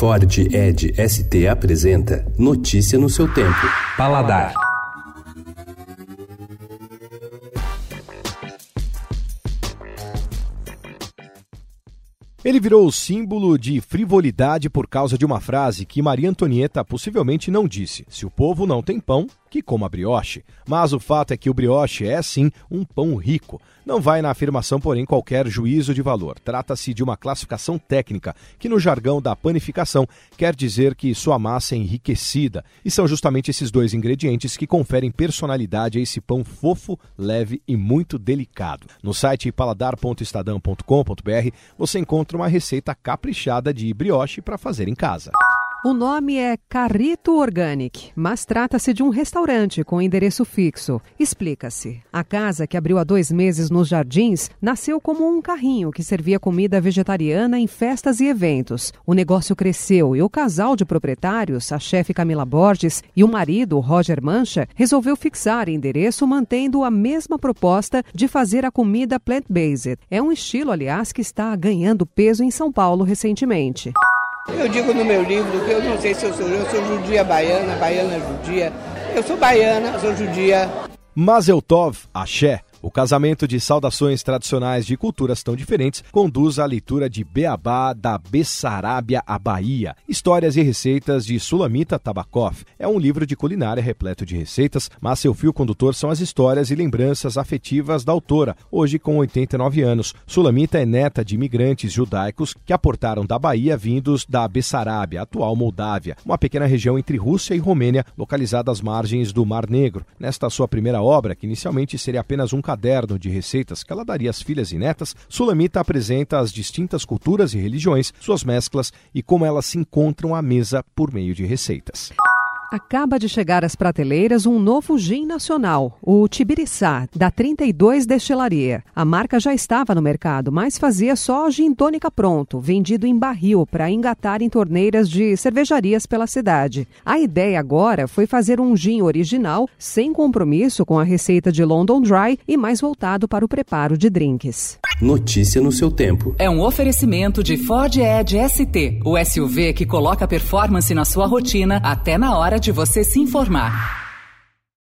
Ford Ed ST apresenta Notícia no seu tempo. Paladar. Ele virou símbolo de frivolidade por causa de uma frase que Maria Antonieta possivelmente não disse: Se o povo não tem pão, que coma brioche. Mas o fato é que o brioche é sim um pão rico. Não vai na afirmação, porém, qualquer juízo de valor. Trata-se de uma classificação técnica, que no jargão da panificação quer dizer que sua massa é enriquecida. E são justamente esses dois ingredientes que conferem personalidade a esse pão fofo, leve e muito delicado. No site paladar.estadão.com.br você encontra uma receita caprichada de brioche para fazer em casa. O nome é Carrito Organic, mas trata-se de um restaurante com endereço fixo. Explica-se. A casa, que abriu há dois meses nos jardins, nasceu como um carrinho que servia comida vegetariana em festas e eventos. O negócio cresceu e o casal de proprietários, a chefe Camila Borges e o marido, Roger Mancha, resolveu fixar endereço mantendo a mesma proposta de fazer a comida plant-based. É um estilo, aliás, que está ganhando peso em São Paulo recentemente. Eu digo no meu livro que eu não sei se eu sou, eu sou judia baiana, baiana judia. Eu sou baiana, sou judia. Mazel Tov, axé, o casamento de saudações tradicionais de culturas tão diferentes conduz à leitura de Beabá da Bessarábia à Bahia, histórias e receitas de Sulamita Tabakov. É um livro de culinária repleto de receitas, mas seu fio condutor são as histórias e lembranças afetivas da autora, hoje com 89 anos. Sulamita é neta de imigrantes judaicos que aportaram da Bahia vindos da Bessarábia, atual Moldávia, uma pequena região entre Rússia e Romênia, localizada às margens do Mar Negro. Nesta sua primeira obra, que inicialmente seria apenas um caderno de receitas que ela daria às filhas e netas, Sulamita apresenta as distintas culturas e religiões, suas mesclas e como elas se encontram à mesa por meio de receitas. Acaba de chegar às prateleiras um novo gin nacional, o Tibiriçá, da 32 Destilaria. A marca já estava no mercado, mas fazia só gin tônica pronto, vendido em barril para engatar em torneiras de cervejarias pela cidade. A ideia agora foi fazer um gin original, sem compromisso com a receita de London Dry e mais voltado para o preparo de drinks. Notícia no seu tempo. É um oferecimento de Ford Edge ST, o SUV que coloca performance na sua rotina até na hora de você se informar.